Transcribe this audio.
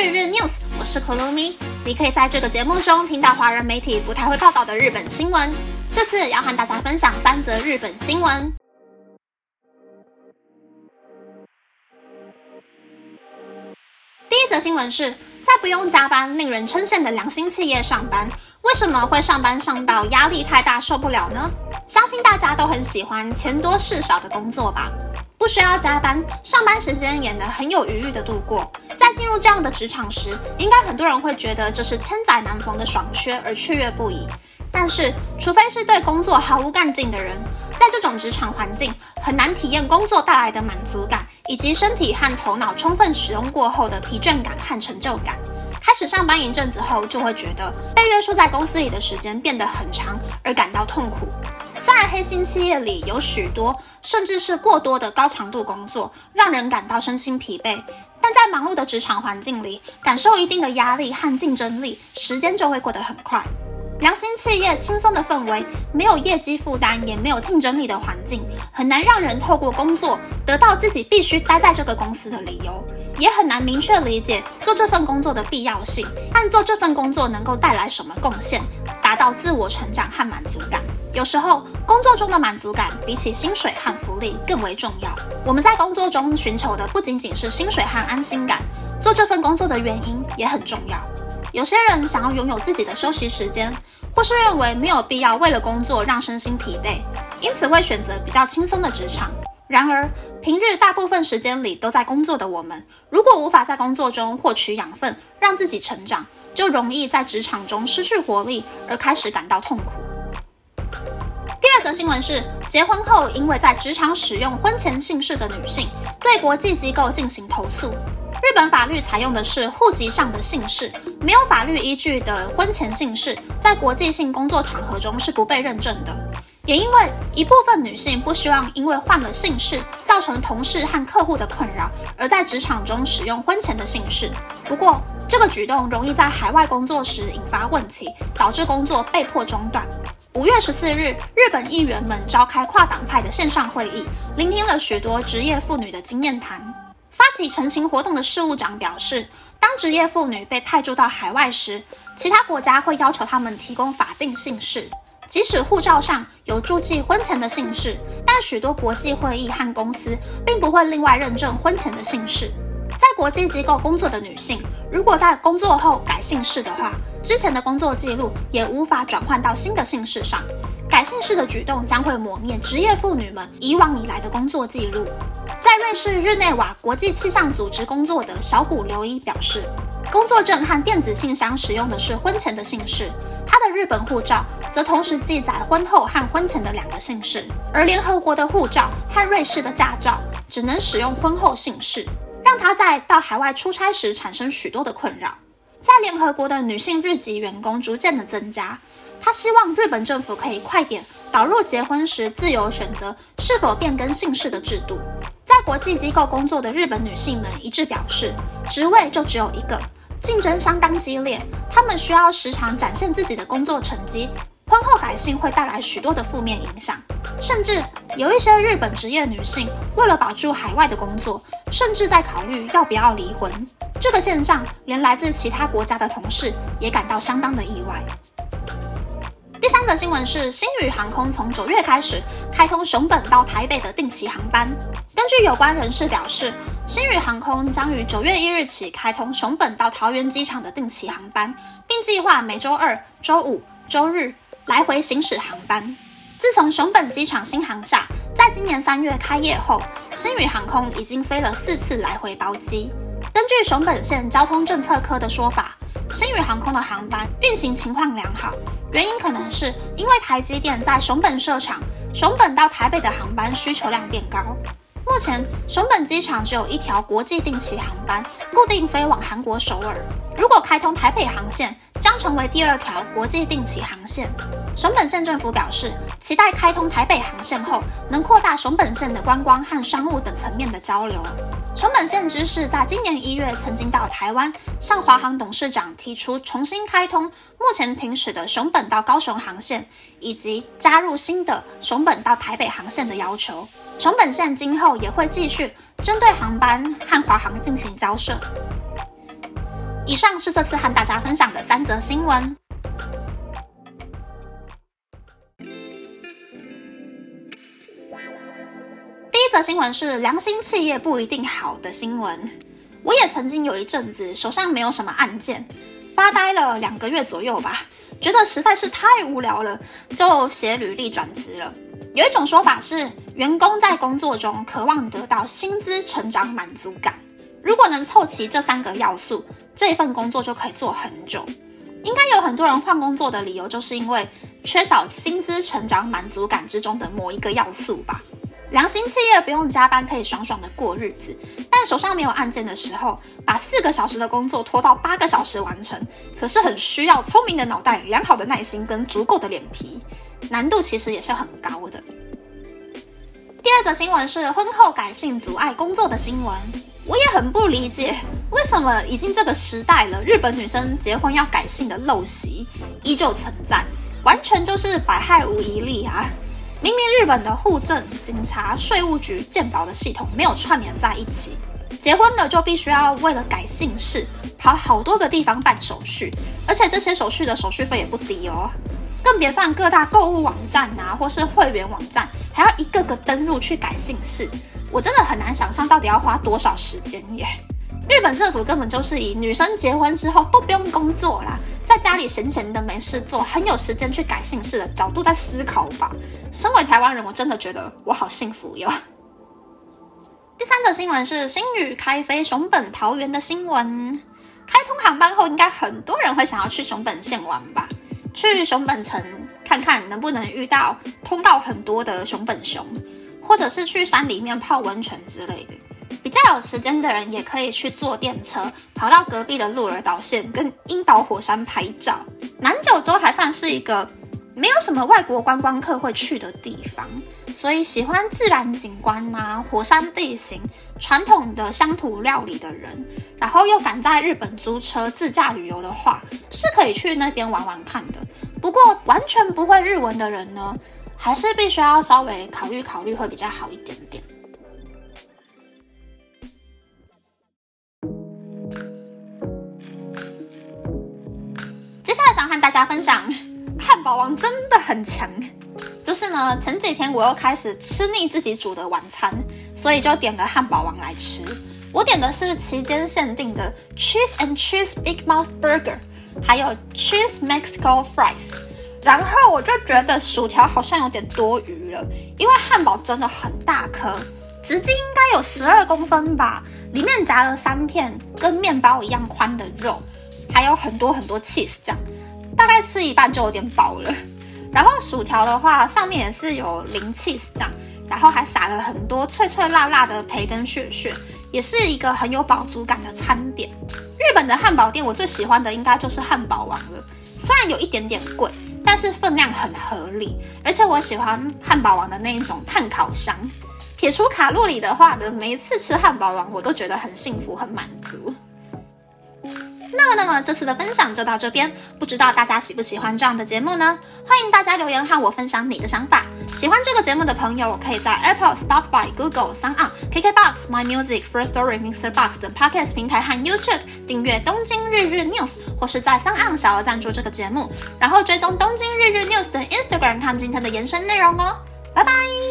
日日 news，我是 Kurumi。你可以在这个节目中听到华人媒体不太会报道的日本新闻。这次要和大家分享三则日本新闻。第一则新闻是在不用加班、令人称羡的良心企业上班，为什么会上班上到压力太大受不了呢？相信大家都很喜欢钱多事少的工作吧。需要加班，上班时间也能很有余裕的度过。在进入这样的职场时，应该很多人会觉得这是千载难逢的爽缺而雀跃不已。但是，除非是对工作毫无干劲的人，在这种职场环境，很难体验工作带来的满足感，以及身体和头脑充分使用过后的疲倦感和成就感。开始上班一阵子后，就会觉得被约束在公司里的时间变得很长，而感到痛苦。虽然黑心企业里有许多，甚至是过多的高强度工作，让人感到身心疲惫，但在忙碌的职场环境里，感受一定的压力和竞争力，时间就会过得很快。良心企业轻松的氛围，没有业绩负担，也没有竞争力的环境，很难让人透过工作得到自己必须待在这个公司的理由，也很难明确理解做这份工作的必要性，和做这份工作能够带来什么贡献，达到自我成长和满足感。有时候，工作中的满足感比起薪水和福利更为重要。我们在工作中寻求的不仅仅是薪水和安心感，做这份工作的原因也很重要。有些人想要拥有自己的休息时间，或是认为没有必要为了工作让身心疲惫，因此会选择比较轻松的职场。然而，平日大部分时间里都在工作的我们，如果无法在工作中获取养分，让自己成长，就容易在职场中失去活力，而开始感到痛苦。第二则新闻是，结婚后因为在职场使用婚前姓氏的女性，对国际机构进行投诉。日本法律采用的是户籍上的姓氏，没有法律依据的婚前姓氏，在国际性工作场合中是不被认证的。也因为一部分女性不希望因为换了姓氏造成同事和客户的困扰，而在职场中使用婚前的姓氏。不过，这个举动容易在海外工作时引发问题，导致工作被迫中断。五月十四日，日本议员们召开跨党派的线上会议，聆听了许多职业妇女的经验谈。发起成行活动的事务长表示，当职业妇女被派驻到海外时，其他国家会要求他们提供法定姓氏。即使护照上有注记婚前的姓氏，但许多国际会议和公司并不会另外认证婚前的姓氏。在国际机构工作的女性，如果在工作后改姓氏的话，之前的工作记录也无法转换到新的姓氏上。改姓氏的举动将会抹灭职业妇女们以往以来的工作记录。在瑞士日内瓦国际气象组织工作的小谷留一表示，工作证和电子信箱使用的是婚前的姓氏。日本护照则同时记载婚后和婚前的两个姓氏，而联合国的护照和瑞士的驾照只能使用婚后姓氏，让他在到海外出差时产生许多的困扰。在联合国的女性日籍员工逐渐的增加，他希望日本政府可以快点导入结婚时自由选择是否变更姓氏的制度。在国际机构工作的日本女性们一致表示，职位就只有一个。竞争相当激烈，他们需要时常展现自己的工作成绩。婚后改姓会带来许多的负面影响，甚至有一些日本职业女性为了保住海外的工作，甚至在考虑要不要离婚。这个现象连来自其他国家的同事也感到相当的意外。第三则新闻是，新宇航空从九月开始开通熊本到台北的定期航班。根据有关人士表示，新宇航空将于九月一日起开通熊本到桃园机场的定期航班，并计划每周二、周五、周日来回行驶航班。自从熊本机场新航厦在今年三月开业后，新宇航空已经飞了四次来回包机。根据熊本县交通政策科的说法，新宇航空的航班运行情况良好。原因可能是因为台积电在熊本设厂，熊本到台北的航班需求量变高。目前熊本机场只有一条国际定期航班，固定飞往韩国首尔。如果开通台北航线，将成为第二条国际定期航线。熊本县政府表示，期待开通台北航线后，能扩大熊本县的观光和商务等层面的交流。熊本县知事在今年一月曾经到台湾，向华航董事长提出重新开通目前停驶的熊本到高雄航线，以及加入新的熊本到台北航线的要求。熊本县今后也会继续针对航班和华航进行交涉。以上是这次和大家分享的三则新闻。第一则新闻是良心企业不一定好的新闻。我也曾经有一阵子手上没有什么案件，发呆了两个月左右吧，觉得实在是太无聊了，就写履历转职了。有一种说法是，员工在工作中渴望得到薪资、成长、满足感。如果能凑齐这三个要素，这份工作就可以做很久。应该有很多人换工作的理由，就是因为缺少薪资、成长、满足感之中的某一个要素吧。良心企业不用加班，可以爽爽的过日子。但手上没有案件的时候，把四个小时的工作拖到八个小时完成，可是很需要聪明的脑袋、良好的耐心跟足够的脸皮，难度其实也是很高。二则新闻是婚后改姓阻碍工作的新闻，我也很不理解，为什么已经这个时代了，日本女生结婚要改姓的陋习依旧存在，完全就是百害无一利啊！明明日本的户政、警察、税务局、鉴保的系统没有串联在一起，结婚了就必须要为了改姓氏跑好多个地方办手续，而且这些手续的手续费也不低哦，更别算各大购物网站啊，或是会员网站，还要一个个登录去改姓氏，我真的很难想象到底要花多少时间耶。日本政府根本就是以女生结婚之后都不用工作啦，在家里闲闲的没事做，很有时间去改姓氏的角度在思考吧。身为台湾人，我真的觉得我好幸福哟。第三则新闻是新宇开飞熊本桃园的新闻。开通航班后，应该很多人会想要去熊本县玩吧？去熊本城看看能不能遇到通道很多的熊本熊，或者是去山里面泡温泉之类的。比较有时间的人也可以去坐电车，跑到隔壁的鹿儿岛县跟樱岛火山拍照。南九州还算是一个。没有什么外国观光客会去的地方，所以喜欢自然景观呐、火山地形、传统的乡土料理的人，然后又敢在日本租车自驾旅游的话，是可以去那边玩玩看的。不过完全不会日文的人呢，还是必须要稍微考虑考虑会比较好一点点。接下来想和大家分享。汉堡王真的很强，就是呢，前几天我又开始吃腻自己煮的晚餐，所以就点了汉堡王来吃。我点的是期间限定的 Cheese and Cheese Big Mouth Burger，还有 Cheese Mexico Fries。然后我就觉得薯条好像有点多余了，因为汉堡真的很大颗，直径应该有十二公分吧，里面夹了三片跟面包一样宽的肉，还有很多很多 cheese 酱。大概吃一半就有点饱了，然后薯条的话，上面也是有淋 cheese 酱，然后还撒了很多脆脆辣辣的培根屑屑，也是一个很有饱足感的餐点。日本的汉堡店，我最喜欢的应该就是汉堡王了，虽然有一点点贵，但是分量很合理，而且我喜欢汉堡王的那一种碳烤香。撇除卡路里的话呢，每一次吃汉堡王，我都觉得很幸福、很满足。那么，那么这次的分享就到这边。不知道大家喜不喜欢这样的节目呢？欢迎大家留言和我分享你的想法。喜欢这个节目的朋友，可以在 Apple、Spotify、Google、s o n KKBox、My Music、First Story、Mr. Box 等 Podcast 平台和 YouTube 订阅《东京日日 News》，或是在 s o n 小额赞助这个节目，然后追踪《东京日日 News》的 Instagram 看今天的延伸内容哦。拜拜。